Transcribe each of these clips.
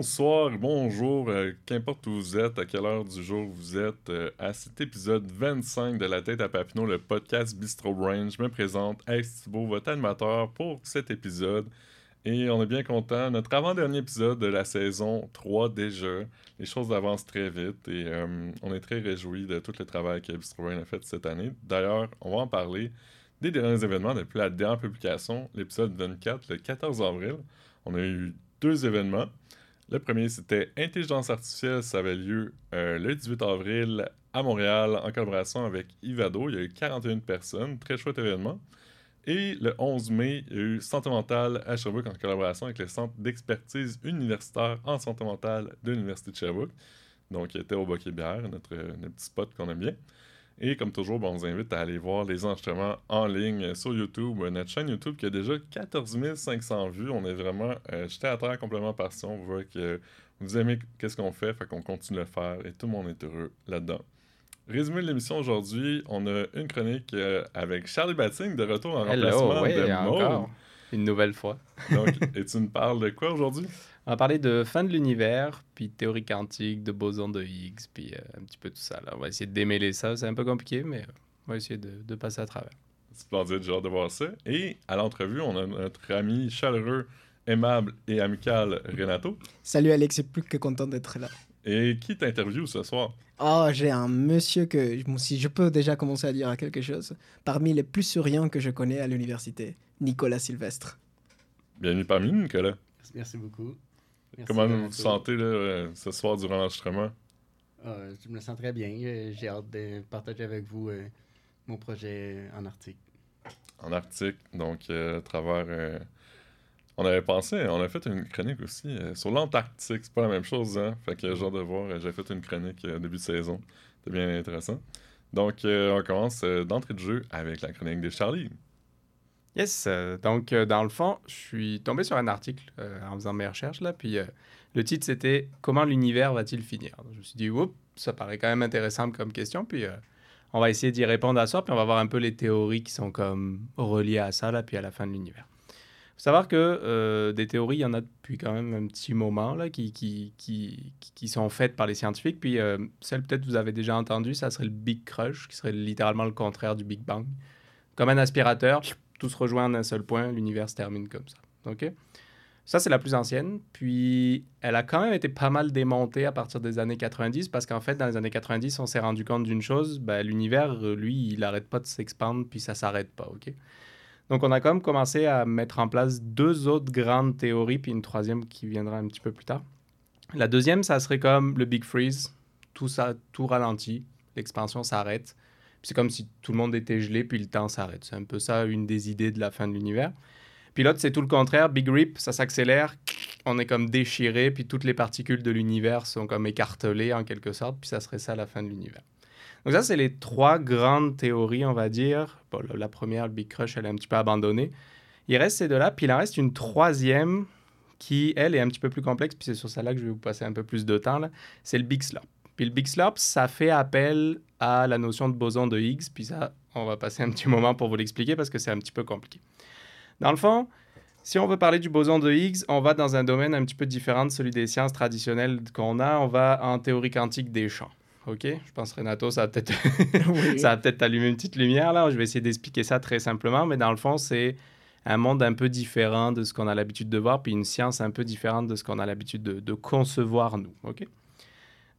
bonsoir, bonjour, euh, qu'importe où vous êtes, à quelle heure du jour vous êtes, euh, à cet épisode 25 de La tête à Papineau, le podcast Bistro Brain. Je me présente, Ace Thibault, votre animateur pour cet épisode. Et on est bien content. Notre avant-dernier épisode de la saison 3 déjà. Les choses avancent très vite et euh, on est très réjouis de tout le travail que Bistro Brain a fait cette année. D'ailleurs, on va en parler des derniers événements depuis la dernière publication, l'épisode 24, le 14 avril. On a eu deux événements. Le premier, c'était Intelligence artificielle. Ça avait lieu euh, le 18 avril à Montréal en collaboration avec Ivado. Il y a eu 41 personnes. Très chouette événement. Et le 11 mai, il y a eu Santé mentale à Sherbrooke en collaboration avec le Centre d'expertise universitaire en santé mentale de l'Université de Sherbrooke. Donc, il était au Bokeh Bière, notre, notre petit spot qu'on aime bien. Et comme toujours, ben, on vous invite à aller voir les enregistrements en ligne sur YouTube, notre chaîne YouTube qui a déjà 14 500 vues. On est vraiment euh, jeté à terre complètement si On voit que vous aimez qu'est-ce qu'on fait, fait qu'on continue de le faire et tout le monde est heureux là-dedans. Résumé de l'émission aujourd'hui, on a une chronique euh, avec Charlie Batting de retour en remplacement de encore. Une nouvelle fois. Donc, et tu nous parles de quoi aujourd'hui? On va parler de fin de l'univers, puis théorie quantique, de boson de Higgs, puis euh, un petit peu tout ça. Là. On va essayer de démêler ça. C'est un peu compliqué, mais on va essayer de, passer à travers. Splendide, genre de voir ça. Et à l'entrevue, on a notre ami chaleureux, aimable et amical Renato. Salut Alex, c'est plus que content d'être là. Et qui t'interviewe ce soir? Oh, j'ai un monsieur que, si je peux déjà commencer à dire quelque chose, parmi les plus souriants que je connais à l'université, Nicolas Sylvestre. Bienvenue parmi nous, Nicolas. Merci beaucoup. Comment vous vous sentez euh, ce soir durant l'enregistrement? Ah, je me sens très bien. Euh, j'ai hâte de partager avec vous euh, mon projet en Arctique. En Arctique, donc à travers. on avait pensé, on a fait une chronique aussi sur l'Antarctique. C'est pas la même chose, hein? Fait que genre de voir, j'ai fait une chronique début de saison. C'était bien intéressant. Donc, on commence d'entrée de jeu avec la chronique de Charlie. Yes, euh, donc euh, dans le fond, je suis tombé sur un article euh, en faisant mes recherches, là, puis le titre c'était Comment l'univers va-t-il finir? Je me suis dit, oups, ça paraît quand même intéressant comme question, puis on va essayer d'y répondre à ça, puis on va voir un peu les théories qui sont comme reliées à ça, là, puis à la fin de l'univers. Il faut savoir que des théories, il y en a depuis quand même un petit moment là, qui, qui, qui, qui sont faites par les scientifiques. Puis celle peut-être vous avez déjà entendu, ça serait le Big Crush, qui serait littéralement le contraire du Big Bang. Comme un aspirateur, tout se rejoint en un seul point, l'univers se termine comme ça. OK? Ça, c'est la plus ancienne. Puis, elle a quand même été pas mal démontée à partir des années 90 parce qu'en fait, dans les années 90, on s'est rendu compte d'une chose, ben, l'univers, lui, il n'arrête pas de s'expandre puis ça s'arrête pas. OK? Donc, on a quand même commencé à mettre en place deux autres grandes théories puis une troisième qui viendra un petit peu plus tard. La deuxième, ça serait comme le Big Freeze. Tout ça, tout ralentit. L'expansion s'arrête c'est comme si tout le monde était gelé, puis le temps s'arrête. C'est un peu ça, une des idées de la fin de l'univers. Puis l'autre, c'est tout le contraire. Big Rip, ça s'accélère, on est comme déchiré, puis toutes les particules de l'univers sont comme écartelées en quelque sorte, puis ça serait ça la fin de l'univers. Donc ça, c'est les trois grandes théories, on va dire. La première, le Big Crush, elle est un petit peu abandonnée. Il reste ces deux-là, puis il en reste une troisième qui, elle, est un petit peu plus complexe, puis c'est sur celle-là que je vais vous passer un peu plus de temps. C'est le Big Slurp. Puis le Big Slurp, ça fait appel à la notion de boson de Higgs. Puis ça, on va passer un petit moment pour vous l'expliquer parce que c'est un petit peu compliqué. Dans le fond, si on veut parler du boson de Higgs, on va dans un domaine un petit peu différent de celui des sciences traditionnelles qu'on a. On va en théorie quantique des champs. OK? Je pense, Renato, ça va peut-être peut allumer une petite lumière là. Je vais essayer d'expliquer ça très simplement, mais dans le fond, c'est un monde un peu différent de ce qu'on a l'habitude de voir, puis une science un peu différente de ce qu'on a l'habitude de, de, concevoir, nous. OK?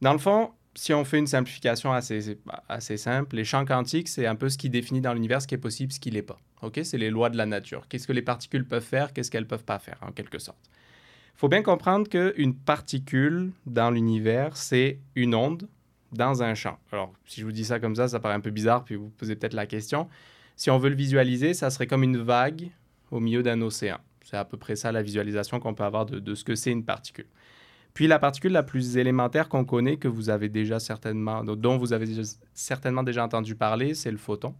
Dans le fond, si on fait une simplification assez, simple, les champs quantiques, c'est un peu ce qui définit dans l'univers ce qui est possible, ce qui n'est pas. Ok, C'est les lois de la nature. Qu'est-ce que les particules peuvent faire, qu'est-ce qu'elles ne peuvent pas faire, en quelque sorte. Il faut bien comprendre qu'une particule dans l'univers, c'est une onde dans un champ. Alors, si je vous dis ça comme ça, ça paraît un peu bizarre, puis vous posez peut-être la question. Si on veut le visualiser, ça serait comme une vague au milieu d'un océan. C'est à peu près ça la visualisation qu'on peut avoir de ce que c'est une particule. Puis la particule la plus élémentaire qu'on connaît, que vous avez déjà certainement, dont vous avez certainement déjà entendu parler, c'est le photon,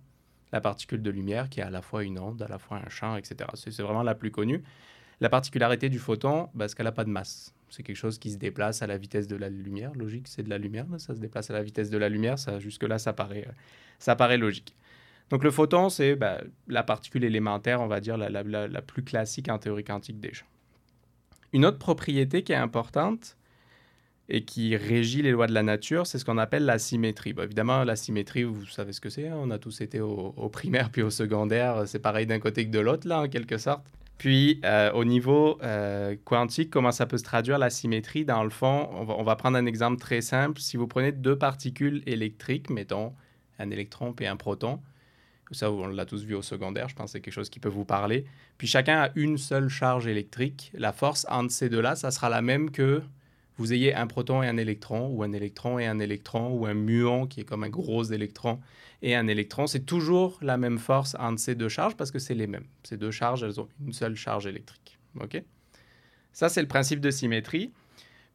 la particule de lumière qui est à la fois une onde, à la fois un champ, etc. C'est vraiment la plus connue. La particularité du photon, bah, c'est qu'elle n'a pas de masse. C'est quelque chose qui se déplace à la vitesse de la lumière. Logique, c'est de la lumière, ça se déplace à la vitesse de la lumière. Ça, jusque-là, ça paraît, ça paraît logique. Donc le photon, c'est bah, la particule élémentaire, on va dire, la, la, la, plus classique en théorie quantique champs. Une autre propriété qui est importante et qui régit les lois de la nature, c'est ce qu'on appelle la symétrie. Évidemment, la symétrie, vous savez ce que c'est. hein, On a tous été au, primaire puis au secondaire. C'est pareil d'un côté que de l'autre, là, en quelque sorte. Puis, euh, au niveau euh, quantique, comment ça peut se traduire la symétrie Dans le fond, on va, on va prendre un exemple très simple. Si vous prenez deux particules électriques, mettons un électron et un proton, ça, on l'a tous vu au secondaire, je pense que c'est quelque chose qui peut vous parler. Puis chacun a une seule charge électrique. La force entre ces deux-là, ça sera la même que vous ayez un proton et un électron, ou un électron et un électron, ou un muon qui est comme un gros électron et un électron. C'est toujours la même force entre ces deux charges parce que c'est les mêmes. Ces deux charges, elles ont une seule charge électrique. OK? Ça, c'est le principe de symétrie.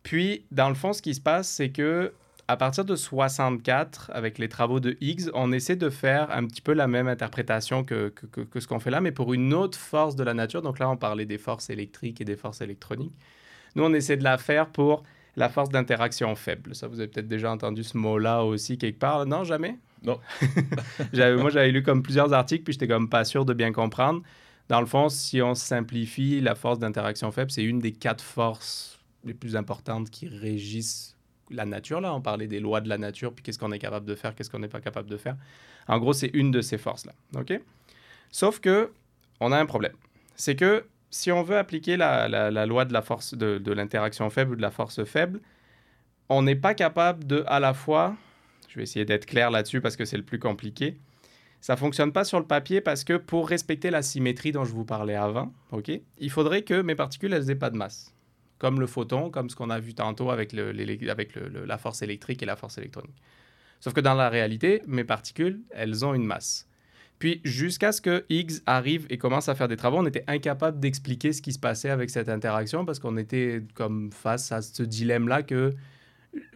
Puis, dans le fond, ce qui se passe, c'est que à partir de 64, avec les travaux de Higgs, on essaie de faire un petit peu la même interprétation que, que, que- que ce qu'on fait là, mais pour une autre force de la nature. Donc là, on parlait des forces électriques et des forces électroniques. Nous, on essaie de la faire pour la force d'interaction faible. Ça, vous avez peut-être déjà entendu ce mot-là aussi quelque part. Non, jamais? Non. Moi, j'avais lu comme plusieurs articles, puis j'étais comme pas sûr de bien comprendre. Dans le fond, si on simplifie, la force d'interaction faible, c'est une des quatre forces les plus importantes qui régissent la nature. Là, on parlait des lois de la nature, puis qu'est-ce qu'on est capable de faire, qu'est-ce qu'on n'est pas capable de faire. En gros, c'est une de ces forces-là. OK? Sauf que, on a un problème. C'est que si on veut appliquer la, loi de la force de, de l'interaction faible ou de la force faible, on n'est pas capable de à la fois, je vais essayer d'être clair là-dessus parce que c'est le plus compliqué, ça fonctionne pas sur le papier parce que pour respecter la symétrie dont je vous parlais avant, ok, il faudrait que mes particules elles aient pas de masse, comme le photon, comme ce qu'on a vu tantôt avec, la force électrique et la force électronique. Sauf que dans la réalité, mes particules, elles ont une masse. Puis jusqu'à ce que Higgs arrive et commence à faire des travaux, on était incapable d'expliquer ce qui se passait avec cette interaction parce qu'on était comme face à ce dilemme-là que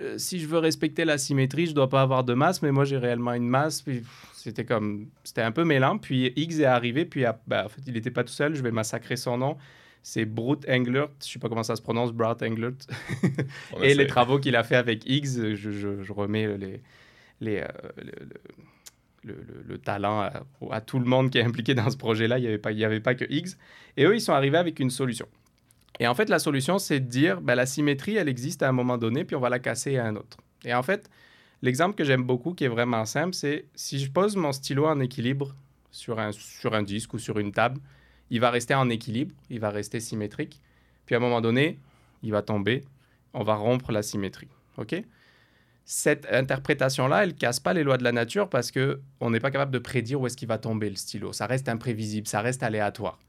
euh, si je veux respecter la symétrie, je dois pas avoir de masse, mais moi j'ai réellement une masse. C'était comme, c'était un peu mêlant. Puis Higgs est arrivé, puis ah, ben, en fait il n'était pas tout seul. Je vais massacrer son nom. C'est Brute Englert, je sais pas comment ça se prononce, Brute Englert. On Et essaie. les travaux qu'il a fait avec Higgs, je, je- je remets les, les, euh, le, le- le- le- le talent à, à tout le monde qui est impliqué dans ce projet-là. Il n'y avait, pas- il y avait pas que Higgs. Et eux, ils sont arrivés avec une solution. Et en fait, la solution, c'est de dire, ben, la symétrie, elle existe à un moment donné, puis on va la casser à un autre. Et en fait, l'exemple que j'aime beaucoup, qui est vraiment simple, c'est si je pose mon stylo en équilibre sur un, sur un disque ou sur une table, il va rester en équilibre, il va rester symétrique. Puis à un moment donné, il va tomber, on va rompre la symétrie. OK? Cette interprétation-là, elle casse pas les lois de la nature parce que on n'est pas capable de prédire où est-ce qu'il va tomber le stylo. Ça reste imprévisible, ça reste aléatoire.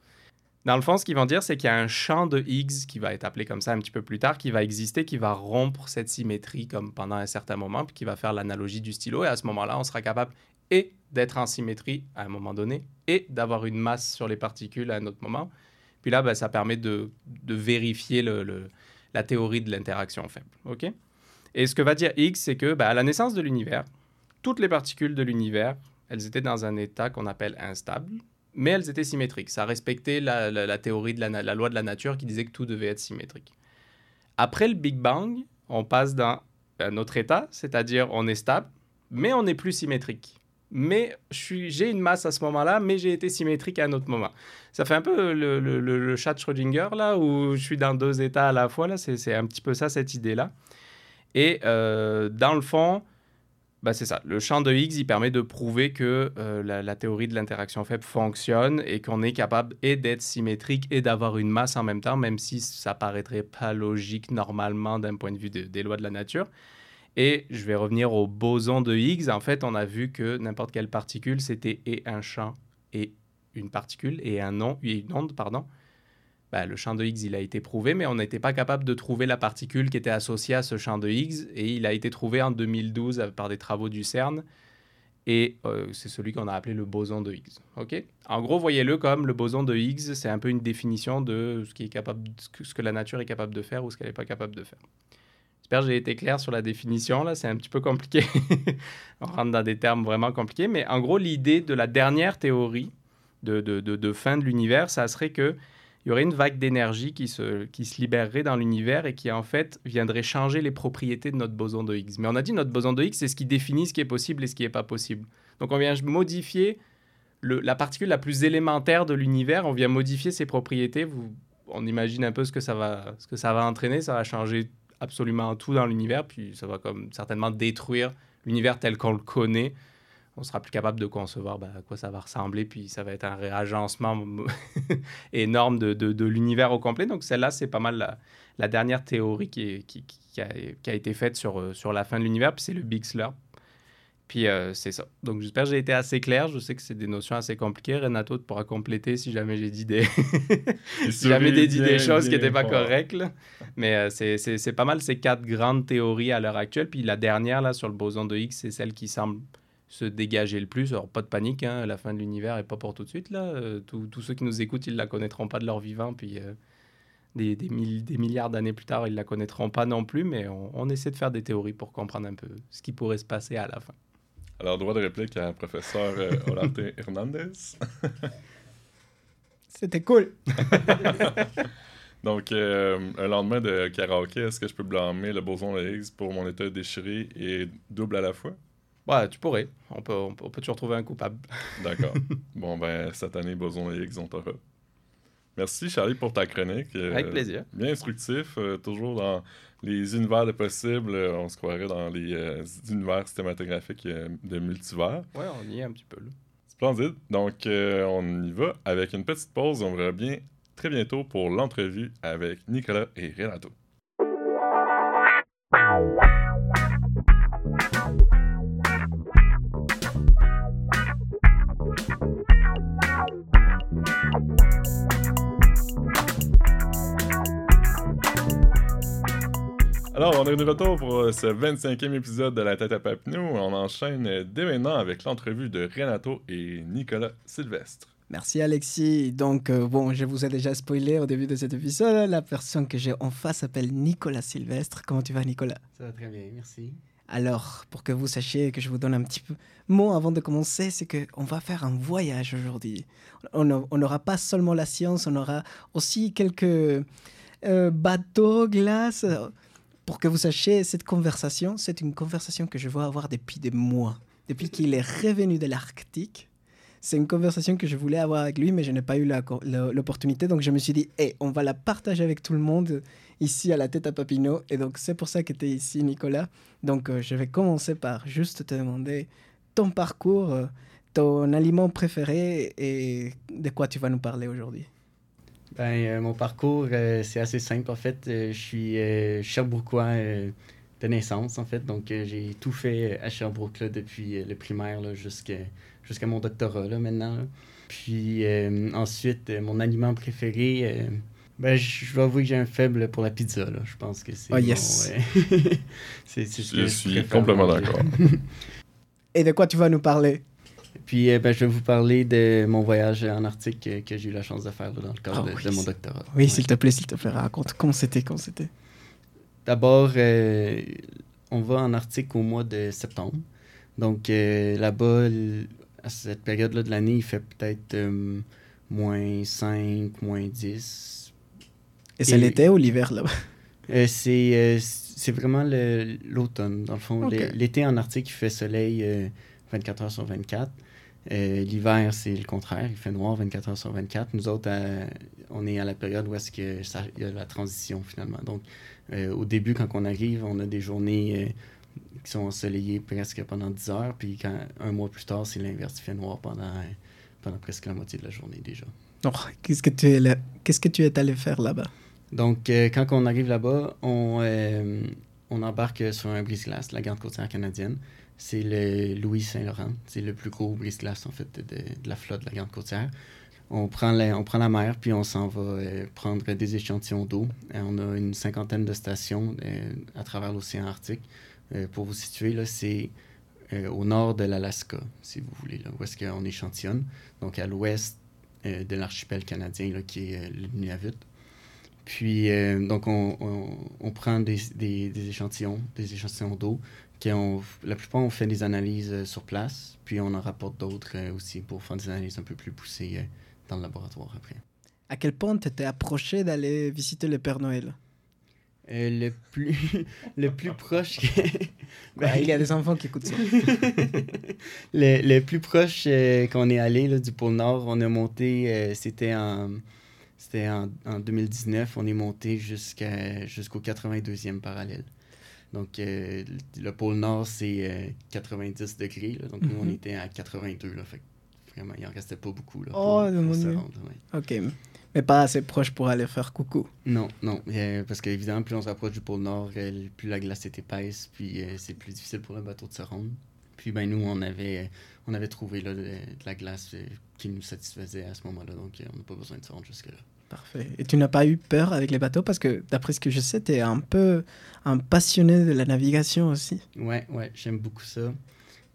Dans le fond, ce qu'ils vont dire, c'est qu'il y a un champ de Higgs qui va être appelé comme ça un petit peu plus tard, qui va exister, qui va rompre cette symétrie comme pendant un certain moment, puis qui va faire l'analogie du stylo. Et à ce moment-là, on sera capable et d'être en symétrie à un moment donné, et d'avoir une masse sur les particules à un autre moment. Puis là, ben, ça permet de, vérifier la théorie de l'interaction faible. OK? Et ce que va dire Higgs, c'est que ben, à la naissance de l'univers, toutes les particules de l'univers, elles étaient dans un état qu'on appelle instable, mais elles étaient symétriques. Ça respectait la, théorie de la, la loi de la nature qui disait que tout devait être symétrique. Après le Big Bang, on passe dans un autre état, c'est-à-dire on est stable, mais on n'est plus symétrique. Mais j'ai une masse à ce moment-là, mais j'ai été symétrique à un autre moment. Ça fait un peu le, le- le- chat de Schrödinger, là, où je suis dans deux états à la fois. Là, c'est un petit peu ça, cette idée-là. Et euh, dans le fond, bah, c'est ça. Le champ de Higgs, il permet de prouver que euh, la, la théorie de l'interaction faible fonctionne et qu'on est capable et d'être symétrique et d'avoir une masse en même temps, même si ça paraîtrait pas logique normalement d'un point de vue de- des lois de la nature. Et je vais revenir au boson de Higgs. En fait, on a vu que n'importe quelle particule, c'était et un champ et une particule et un nom, et une onde, pardon. Bah, le champ de Higgs, il a été prouvé, mais on n'était pas capable de trouver la particule qui était associée à ce champ de Higgs. Et il a été trouvé en 2012 euh, par des travaux du CERN. Et euh, c'est celui qu'on a appelé le boson de Higgs. en gros, voyez-le comme le boson de Higgs, c'est un peu une définition de ce, qui est capable, ce que la nature est capable de faire ou ce qu'elle n'est pas capable de faire. J'ai été clair sur la définition. Là, c'est un petit peu compliqué. On rentre dans des termes vraiment compliqués. Mais en gros, l'idée de la dernière théorie de, fin de l'univers, ça serait que il y aurait une vague d'énergie qui se, libérerait dans l'univers et qui, en fait, viendrait changer les propriétés de notre boson de Higgs. Mais on a dit notre boson de Higgs, c'est ce qui définit ce qui est possible et ce qui n'est pas possible. Donc, on vient modifier la particule la plus élémentaire de l'univers, on vient modifier ses propriétés. Vous, on imagine un peu ce que ça va, ce que ça va entraîner. Ça va changer absolument tout dans l'univers, puis ça va comme certainement détruire l'univers tel qu'on le connaît. On sera plus capable de concevoir ben, à quoi ça va ressembler, puis ça va être un réagencement énorme de, de, l'univers au complet. Donc celle-là, c'est pas mal la, dernière théorie qui, qui, a, été faite sur, sur la fin de l'univers, puis c'est le Big Slurp. Puis euh, c'est ça. Donc j'espère que j'ai été assez clair. Je sais que c'est des notions assez compliquées. Renato, tu pourras compléter si jamais j'ai dit des, si jamais dit des choses qui n'étaient pas correctes. Mais euh, c'est pas mal ces quatre grandes théories à l'heure actuelle. Puis la dernière, là, sur le boson de Higgs, c'est celle qui semble se dégager le plus. Alors pas de panique, hein, la fin de l'univers n'est pas pour tout de suite. là. Euh, tous ceux qui nous écoutent, ils la connaîtront pas de leur vivant. Puis des, des, des, milliards d'années plus tard, ils la connaîtront pas non plus. Mais on, on essaie de faire des théories pour comprendre un peu ce qui pourrait se passer à la fin. Alors, droit de réplique à professeur euh, Olarte Hernandez. C'était cool. Donc, euh, un lendemain de karaoké, est-ce que je peux blâmer le boson de Higgs pour mon état déchiré et double à la fois? Ouais, tu pourrais. On peut, on peut, toujours trouver un coupable. D'accord. bon, ben, cette année, boson de Higgs, on t'aura. Merci, Charlie, pour ta chronique. Avec plaisir. Bien instructif, toujours dans les univers de possibles, euh, on se croirait dans les euh, univers cinématographiques euh, de multivers. Ouais, on y est un petit peu là. Splendide. Donc, on y va avec une petite pause. On revient très bientôt pour l'entrevue avec Nicolas et Renato. Est de retour pour euh, ce 25e épisode de La tête à Papineau. On enchaîne euh, dès maintenant avec l'entrevue de Renato et Nicolas Sylvestre. Merci Alexis. Donc, euh, bon, je vous ai déjà spoilé au début de cet épisode. La personne que j'ai en face s'appelle Nicolas Sylvestre. Comment tu vas, Nicolas? Ça va très bien, merci. Alors, pour que vous sachiez que je vous donne un petit peu mot avant de commencer, c'est qu'on va faire un voyage aujourd'hui. On n'aura pas seulement la science, on aura aussi quelques bateaux, glaces pour que vous sachiez, cette conversation, c'est une conversation que je veux avoir depuis des mois. Depuis qu'il est revenu de l'Arctique, c'est une conversation que je voulais avoir avec lui, mais je n'ai pas eu l'opportunité. Donc je me suis dit, hey, on va la partager avec tout le monde ici à la tête à Papineau. Et donc c'est pour ça que tu es ici, Nicolas. Donc euh, je vais commencer par juste te demander ton parcours, euh, ton aliment préféré et de quoi tu vas nous parler aujourd'hui. Ben, euh, mon parcours, euh, c'est assez simple. En fait, euh, je suis Sherbrookeois de naissance, en fait. Donc, j'ai tout fait à Sherbrooke là, depuis le primaire jusqu'à jusqu'à mon doctorat là, maintenant. Puis ensuite, mon aliment préféré, ben, je dois avouer que j'ai un faible pour la pizza. Là. Je pense que c'est. Oh, yes! c'est, je suis complètement d'accord. Et de quoi tu vas nous parler? Puis, euh, ben, je vais vous parler de mon voyage en Arctique que, j'ai eu la chance de faire dans le cadre ah de, mon doctorat. Oui, s'il te plaît, s'il te plaît, raconte comment c'était, comment c'était. D'abord, euh, on va en Arctique au mois de septembre. Donc, euh, là-bas, à cette période-là de l'année, il fait peut-être moins 5, moins 10. Et c'est l'été ou l'hiver là-bas? c'est vraiment l'automne, dans le fond. L'été en Arctique, il fait soleil 24 heures sur 24. Euh, l'hiver, c'est le contraire. Il fait noir 24 heures sur 24. Nous autres, euh, on est à la période où est-ce que ça, y a la transition finalement. Donc, euh, au début, quand on arrive, on a des journées qui sont ensoleillées presque pendant 10 heures. Puis quand, un mois plus tard, c'est l'inverse. Il fait noir pendant, pendant presque la moitié de la journée déjà. Donc, qu'est-ce que tu es, qu'est-ce que tu es allé faire là-bas? Donc, quand on arrive là-bas, on, on embarque sur un brise-glace, la garde côtière canadienne c'est le Louis Saint-Laurent. C'est le plus gros brise-glace, en fait, de, la flotte de la Grande Côtière. On prend, la, on prend la mer, puis on s'en va euh, prendre des échantillons d'eau. Euh, on a une cinquantaine de stations euh, à travers l'océan Arctique. pour vous situer, là, c'est au nord de l'Alaska, si vous voulez, là, où est-ce qu'on échantillonne. Donc, à l'ouest de l'archipel canadien, là, qui est le Nunavut. Puis, donc, on, on, prend des, des, échantillons, des échantillons d'eau, la plupart, on fait des analyses euh, sur place, puis on en rapporte d'autres euh, aussi pour faire des analyses un peu plus poussées euh, dans le laboratoire après. À quel point tu étais approché d'aller visiter le Père Noël? Le plus le plus proche ben, il y a des enfants qui écoutent ça le, le, plus proche qu'on est allé là, du pôle nord on a monté c'était en C'était en, en 2019, on est monté jusqu'à, jusqu'au 82e parallèle. Donc, euh, le pôle Nord, c'est euh, 90 degrés. là. donc, nous, on Mhm. était à 82. Là, fait vraiment, il en restait pas beaucoup. Là, Oh, pour, pour mon se Dieu. rendre, ouais. Ok. Mais pas assez proche pour aller faire coucou. Non, non. euh, parce qu'évidemment, plus on se rapproche du pôle Nord, euh, plus la glace est épaisse, puis euh, c'est plus difficile pour le bateau de se rendre. Puis, ben, nous, on avait, euh, on avait trouvé là, de, de la glace euh, qui nous satisfaisait à ce moment-là. Donc, euh, on n'a pas besoin de se rendre jusque-là. Parfait. Et tu n'as pas eu peur avec les bateaux? Parce que, d'après ce que je sais, tu es un peu un passionné de la navigation aussi. Ouais, ouais, j'aime beaucoup ça.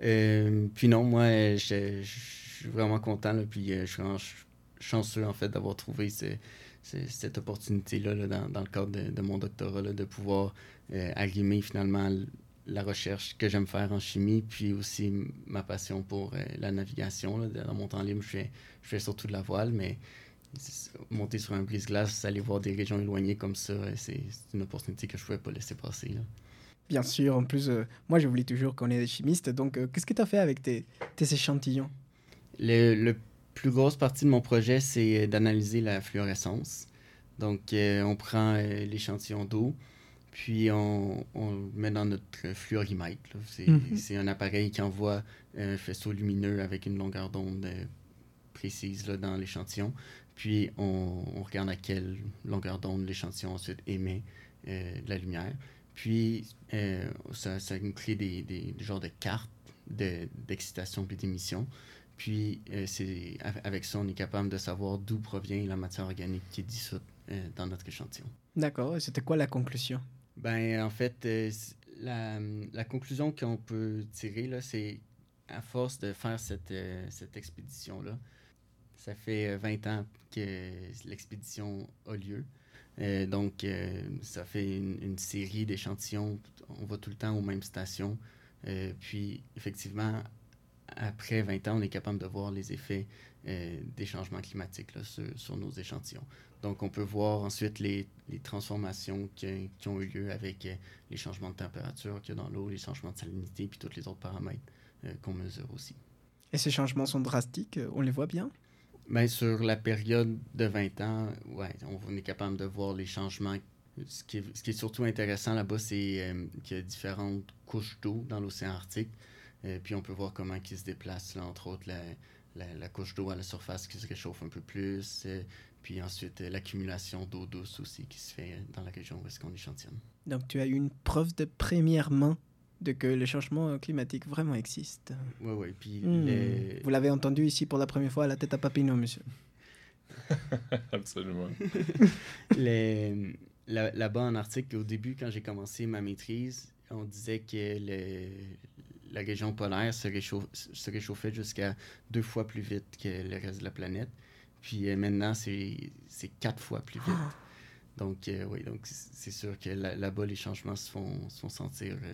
Euh, puis non, moi, euh, je suis vraiment content, là, puis euh, je suis chanceux, en fait, d'avoir trouvé ce- ce- cette opportunité-là là, dans, le cadre de, mon doctorat, là, de pouvoir euh, arrimer finalement la recherche que j'aime faire en chimie, puis aussi ma passion pour la navigation. Dans mon temps libre, je fais, je fais surtout de la voile, mais monter sur un brise-glace, aller voir des régions éloignées comme ça, c'est une opportunité que je ne pouvais pas laisser passer. là. Bien sûr, en plus, euh, moi voulais toujours qu'on ait des chimistes. Donc, euh, qu'est-ce que tu as fait avec tes, tes échantillons? Le, le plus grosse partie de mon projet, c'est euh, d'analyser la fluorescence. Donc, euh, on prend l'échantillon d'eau, puis on, on le met dans notre fluorimètre. C'est Mhm. c'est un appareil qui envoie un faisceau lumineux avec une longueur d'onde précise là, dans l'échantillon. Puis, on, on regarde à quelle longueur d'onde l'échantillon ensuite émet euh, de la lumière. Puis, euh, ça, ça nous crée des, des, des genres de cartes de- d'excitation puis d'émission. Puis, euh, c'est av- avec ça, on est capable de savoir d'où provient la matière organique qui est dissoute dans notre échantillon. D'accord. Et c'était quoi la conclusion? Ben, en fait, la, la conclusion qu'on peut tirer, là, c'est à force de faire cette, cette expédition-là, ça fait euh, 20 ans que l'expédition a lieu. Euh, donc, euh, ça fait une, série d'échantillons. On va tout le temps aux mêmes stations. Euh, puis, effectivement, après 20 ans, on est capable de voir les effets euh, des changements climatiques sur, nos échantillons. Donc, on peut voir ensuite les, transformations qui, ont eu lieu avec euh, les changements de température qu'il y a dans l'eau, les changements de salinité, puis tous les autres paramètres euh, qu'on mesure aussi. Et ces changements sont drastiques, euh, on les voit bien? Ben, sur la période de 20 ans, ouais, on est capable de voir les changements. Ce qui est, surtout intéressant là-bas, c'est euh, qu'il y a différentes couches d'eau dans l'océan Arctique. Euh, puis on peut voir comment ils se déplacent, entre autres la, la, couche d'eau à la surface qui se réchauffe un peu plus. euh, puis ensuite euh, l'accumulation d'eau douce aussi qui se fait dans la région où est-ce qu'on échantillonne. Donc, tu as eu une preuve de première main de que le changement climatique vraiment existe. Oui, oui. Puis Hmm. les- Vous l'avez entendu ici pour la première fois à la tête à Papineau, monsieur. Absolument. Les- Là-bas en Arctique, au début, quand j'ai commencé ma maîtrise, on disait que le- la région polaire se, réchauffait jusqu'à deux fois plus vite que le reste de la planète. Puis euh, maintenant, c'est quatre fois plus vite. Donc, euh, oui, donc c'est sûr que là- là-bas, les changements se font, se font sentir euh,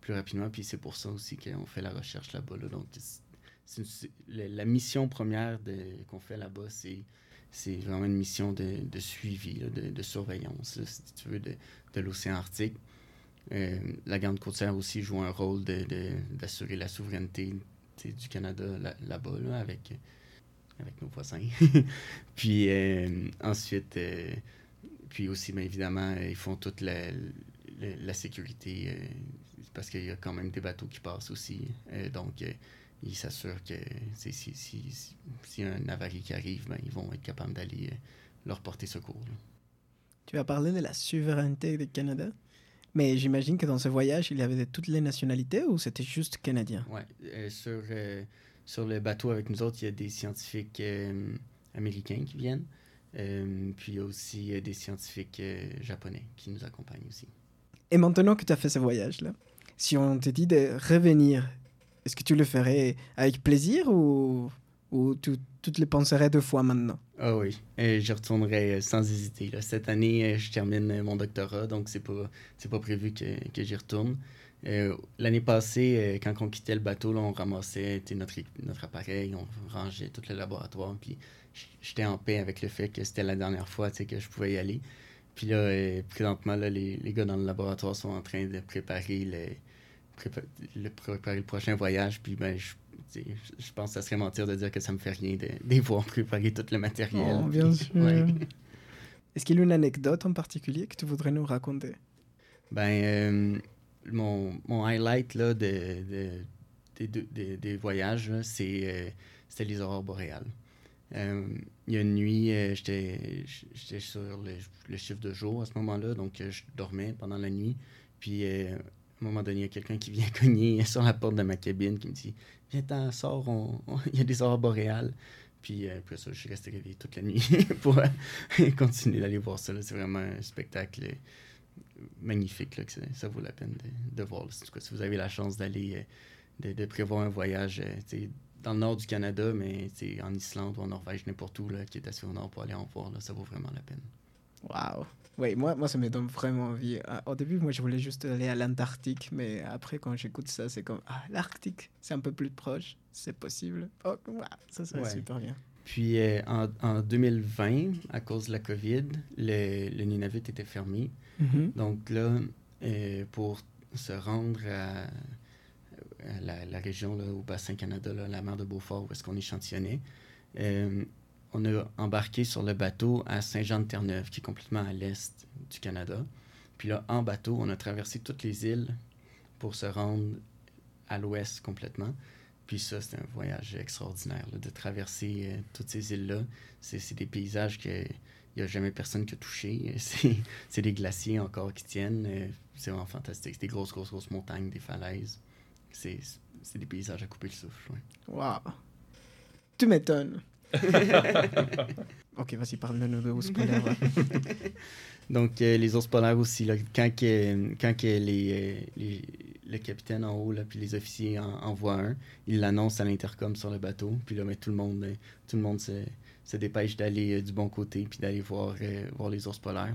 plus rapidement. Puis c'est pour ça aussi qu'on fait la recherche là-bas. là. Donc, la, mission première qu'on fait là-bas, c'est c'est vraiment une mission de, suivi, de, surveillance, si tu veux, de, de l'océan Arctique. Euh, la garde côtière aussi joue un rôle d'assurer la souveraineté du Canada là- là-bas, là, avec, avec nos voisins. puis euh, ensuite, euh, puis aussi, bien évidemment, ils font toute la, sécurité, parce qu'il y a quand même des bateaux qui passent aussi. Euh, donc, euh, ils s'assurent que si, si, si, si un avarie qui arrive, ben, ils vont être capables d'aller euh, leur porter secours. là. Tu as parlé de la souveraineté du Canada, mais j'imagine que dans ce voyage, il y avait de toutes les nationalités ou c'était juste canadien? Euh, sur, euh, sur le bateau avec nous autres, il y a des scientifiques euh, américains qui viennent. Puis il y a aussi des scientifiques japonais qui nous accompagnent aussi. Et maintenant que tu as fait ce voyage-là, si on te dit de revenir, est-ce que tu le ferais avec plaisir ou, ou tu, te le penserais deux fois maintenant? Ah oui, euh, j'y retournerai euh, sans hésiter. Cette année, euh, je termine euh, mon doctorat, donc c'est pas pas prévu que, que j'y retourne. Euh, L'année passée, euh, quand on quittait le bateau, on ramassait notre, notre appareil, on rangeait tout le laboratoire, puis j'étais en paix avec le fait que c'était la dernière fois que je pouvais y aller. Puis là, euh, présentement, là, les, les gars dans le laboratoire sont en train de préparer le, prépa- le, préparer le prochain voyage, puis ben, je, je pense que ça serait mentir de dire que ça me fait rien de, de voir préparer tout le matériel. Oh, bien Puis, sûr. ouais. Est-ce qu'il y a une anecdote en particulier que tu voudrais nous raconter? Ben, euh, mon, mon highlight là, de, de- des, voyages, c'est, euh, c'était les aurores boréales. Euh, il y a une nuit, euh, j'étais, j'étais sur le, le chiffre de jour à ce moment-là, donc je dormais pendant la nuit. Puis à un moment donné, il y a quelqu'un qui vient cogner sur la porte de ma cabine qui me dit Viens-t'en, sors, il y a des aurores boréales. Puis euh, après ça, je suis resté réveillé toute la nuit pour euh, continuer d'aller voir ça. C'est vraiment un spectacle euh, magnifique, là, que ça, vaut la peine de, voir. En tout cas, si vous avez la chance d'aller, de, prévoir un voyage dans le nord du Canada, mais en Islande ou en Norvège, n'importe où, là, qui est assez au nord pour aller en voir, là, ça vaut vraiment la peine. Waouh Oui, moi, moi, ça me donne vraiment envie. Ah, Au début, moi, je voulais juste aller à l'Antarctique, mais après, quand j'écoute ça, c'est comme Ah, l'Arctique, c'est un peu plus proche, c'est possible. Oh, waouh, ça serait Ouais. super bien. Puis euh, en, en 2020, à cause de la COVID, le, le Nunavut était fermé. Mhm. Donc là, euh, pour se rendre à, à la, la région, là, au bassin Canada, là, la mer de Beaufort, où est-ce qu'on échantillonnait, euh, on a embarqué sur le bateau à Saint-Jean-de-Terre-Neuve, qui est complètement à l'est du Canada. Puis là, en bateau, on a traversé toutes les îles pour se rendre à l'ouest complètement. Puis ça, c'est un voyage extraordinaire, de traverser euh, toutes ces îles-là. C'est des paysages que il n'y a jamais personne qui a touché. C'est des glaciers encore qui tiennent. euh, C'est vraiment fantastique. C'est des grosses, grosses, grosses montagnes, des falaises. C'est des paysages à couper le souffle. ouais. Waouh Tu m'étonnes. ok, vas-y, parle-nous de ours polaires. Donc, euh, les ours polaires aussi, là, quand, que, quand que les, euh, les- le capitaine en haut, là, puis les officiers en, en voient un, ils l'annoncent à l'intercom sur le bateau. Puis là, ben, tout le monde, euh, tout le monde se, se dépêche d'aller euh, du bon côté, puis d'aller voir, euh, voir les ours polaires.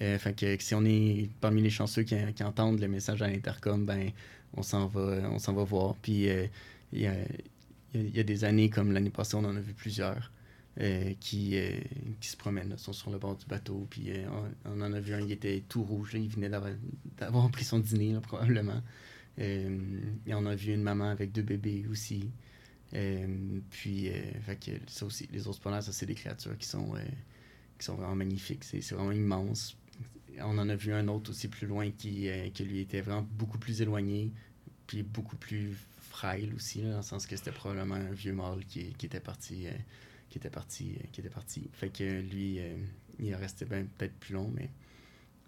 Euh, fait que si on est parmi les chanceux qui, qui entendent le message à l'intercom, ben, on s'en va, on s'en va voir. Puis euh, il y, a, il y a- des années, comme l'année passée, on en a vu plusieurs euh, qui, euh, qui se promènent, sont sur le bord du bateau. Puis euh, on, en a vu un, il était tout rouge, il venait d'avoir, pris son dîner, probablement. Et on a vu une maman avec deux bébés aussi. Puis, fait que ça aussi, les ours polaires, ça, c'est des créatures qui sont, qui sont vraiment magnifiques. C'est, vraiment immense. On en a vu un autre aussi plus loin qui, qui lui était vraiment beaucoup plus éloigné, puis beaucoup plus frêle aussi, dans le sens que c'était probablement un vieux mâle qui, était parti. euh, qui était parti, euh, qui était parti. Fait que lui, euh, il est resté ben, peut-être plus long, mais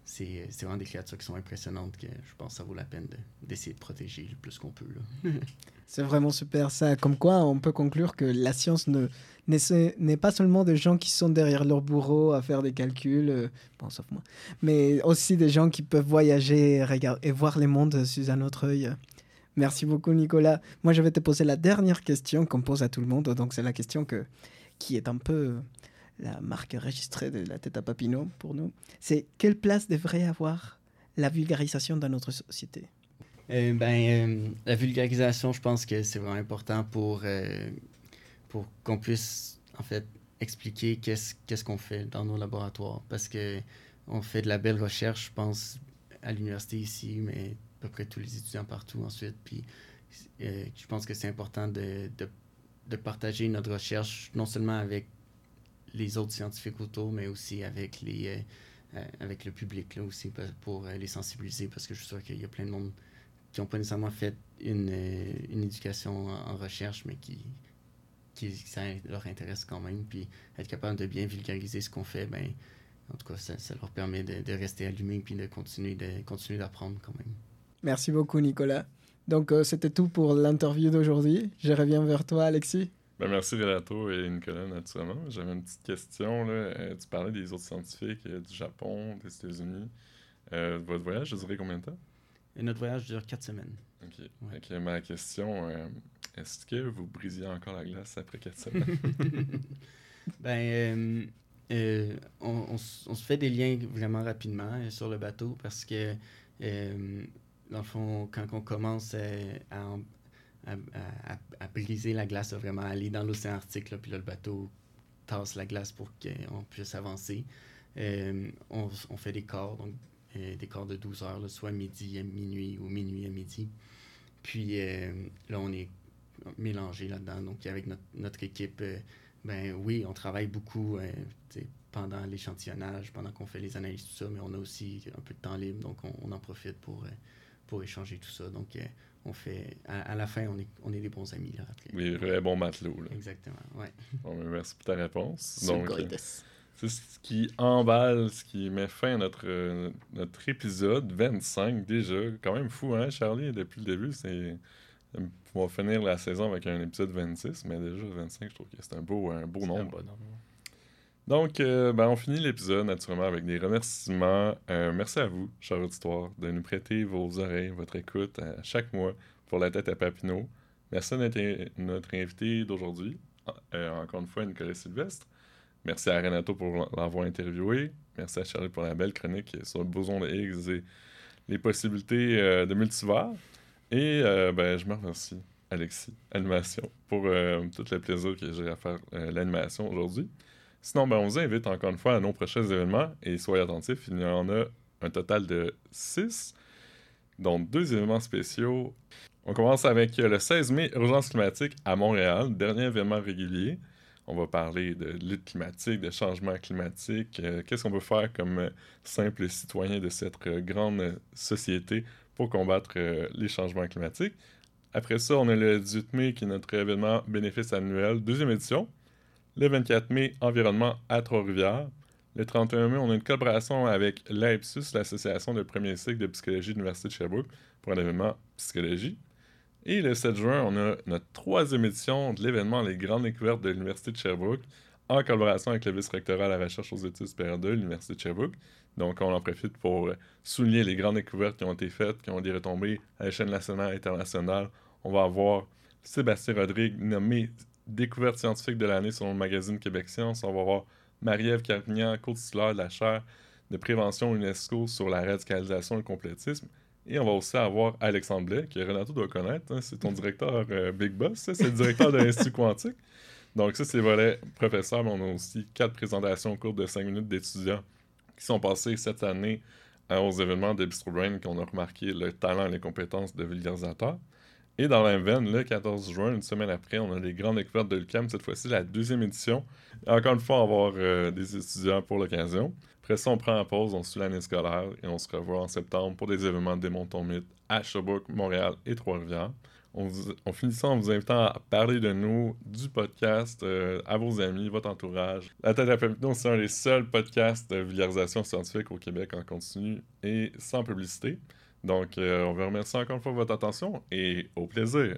c'est vraiment des créatures qui sont impressionnantes que je pense que ça vaut la peine de- d'essayer de, protéger le plus qu'on peut. C'est vraiment super ça. Comme quoi, on peut conclure que la science ne n'est pas seulement des gens qui sont derrière leur bureau à faire des calculs, euh, bon, sauf moi, mais aussi des gens qui peuvent voyager et, et voir les mondes sous un autre œil. Merci beaucoup, Nicolas. Moi, je vais te poser la dernière question qu'on pose à tout le monde. Donc, c'est la question que, qui est un peu la marque enregistrée de la tête à Papineau pour nous. C'est quelle place devrait avoir la vulgarisation dans notre société? Euh, ben, euh, la vulgarisation, je pense que c'est vraiment important pour, euh, pour qu'on puisse, en fait, expliquer qu'est-ce qu'est-ce qu'on fait dans nos laboratoires. Parce que on fait de la belle recherche, je pense, à l'université ici, mais peu près tous les étudiants partout ensuite. Puis, euh, je pense que c'est important de, de, partager notre recherche, non seulement avec les autres scientifiques autour, mais aussi avec les... euh, euh, avec le public là aussi pour les sensibiliser parce que je suis sûr qu'il y a plein de monde qui n'ont pas nécessairement fait une, une éducation en, recherche, mais qui, qui ça leur intéresse quand même. Puis être capable de bien vulgariser ce qu'on fait, ben, en tout cas, ça, ça leur permet de, rester allumés puis de continuer de continuer d'apprendre quand même. Merci beaucoup, Nicolas. Donc, euh, c'était tout pour l'interview d'aujourd'hui. Je reviens vers toi, Alexis. Ben, merci Renato et Nicolas, naturellement. J'avais une petite question. Là. Euh, tu parlais des autres scientifiques euh, du Japon, des États-Unis. Euh, votre voyage, je dirais combien de temps? Et notre voyage dure quatre semaines. Ok. Ouais. Ma question, euh, est-ce que vous brisiez encore la glace après 4 semaines? Ben, euh, euh, on, on s- on se fait des liens vraiment rapidement euh, sur le bateau parce que, euh, dans le fond, quand on commence à, à, briser la glace, à vraiment aller dans l'océan Arctique, là, puis là, le bateau tasse la glace pour qu'on puisse avancer, euh, on, on fait des corps, donc euh, des corps de 12 heures, là, soit midi à minuit ou minuit à midi. Puis euh, là, on est mélangé là-dedans. Donc, avec notre, notre équipe, ben oui, on travaille beaucoup, pendant l'échantillonnage, pendant qu'on fait les analyses, tout ça, mais on a aussi un peu de temps libre, donc on, on en profite pour, pour échanger tout ça. Donc, euh, on fait, à, à la fin, on est, on est des bons amis. Là, après. Les vrais bons matelots. Là. Exactement, ouais. Bon, ben, merci pour ta réponse. Donc, euh, c'est ce qui emballe, ce qui met fin à notre, euh, notre épisode 25 déjà. Quand même fou, hein, Charlie? Depuis le début, c'est. On va finir la saison avec un épisode 26, mais déjà 25, je trouve que c'est un beau, un beau un nombre. bon nombre. Donc, euh, ben, on finit l'épisode naturellement avec des remerciements. Euh, merci à vous, chers auditoires, de nous prêter vos oreilles, votre écoute à chaque mois pour la tête à Papineau. Merci à notre, invité d'aujourd'hui, euh, encore une fois, Nicolas Sylvestre. Merci à Renato pour l'avoir interviewé. Merci à Charlie pour la belle chronique sur le boson de Higgs et les possibilités euh, de multivers. Et euh, ben, je me remercie, Alexis, Animation, pour euh, tout le plaisir que j'ai à faire euh, l'animation aujourd'hui. Sinon, ben, on vous invite encore une fois à nos prochains événements et soyez attentifs, il y en a un total de 6, dont deux événements spéciaux. On commence avec le 16 mai, Urgence climatique à Montréal, dernier événement régulier. On va parler de lutte climatique, de changement climatique, euh, qu'est-ce qu'on peut faire comme simple citoyen de cette euh, grande société pour combattre euh, les changements climatiques? Après ça, on a le 18 mai qui est notre événement bénéfice annuel, deuxième édition. Le 24 mai, environnement à Trois-Rivières. Le 31 mai, on a une collaboration avec l'AEPSUS, l'association de premier cycle de psychologie de l'Université de Sherbrooke, pour un événement psychologie. Et le 7 juin, on a notre troisième édition de l'événement Les Grandes Découvertes de l'Université de Sherbrooke, en collaboration avec le vice-rectorat à la recherche aux études supérieures de l'Université de Sherbrooke. Donc, on en profite pour souligner les grandes découvertes qui ont été faites, qui ont des retombées à l'échelle nationale et internationale. On va avoir Sébastien Rodrigue nommé découverte scientifique de l'année selon le magazine Québec Science. On va avoir Marie-Ève Carpignan, co-titulaire de la chaire de prévention UNESCO sur la radicalisation et le complétisme. Et on va aussi avoir Alexandre Blais, que Renato doit connaître. hein, c'est ton directeur euh, Big Boss, ça, c'est le directeur de l'Institut Quantique. Donc ça, c'est le volet professeur, mais on a aussi quatre présentations au cours de cinq minutes d'étudiants qui sont passés cette année euh, aux événements de Bistro Brain, qu'on a remarqué le talent et les compétences de vulgarisateur. Et dans la le 14 juin, une semaine après, on a les grandes découvertes de l'UQAM, cette fois-ci la deuxième édition. Encore une fois, on va avoir euh, des étudiants pour l'occasion. Après ça, on prend la pause, on suit l'année scolaire et on se revoit en septembre pour des événements de Démontons Mythe à Sherbrooke, Montréal et Trois-Rivières. On, finit en vous invitant à parler de nous, du podcast, euh, à vos amis, votre entourage. La tête à Papineau, c'est un des seuls podcasts de vulgarisation scientifique au Québec en continu et sans publicité. Donc, euh, on vous remercie encore une fois votre attention et au plaisir.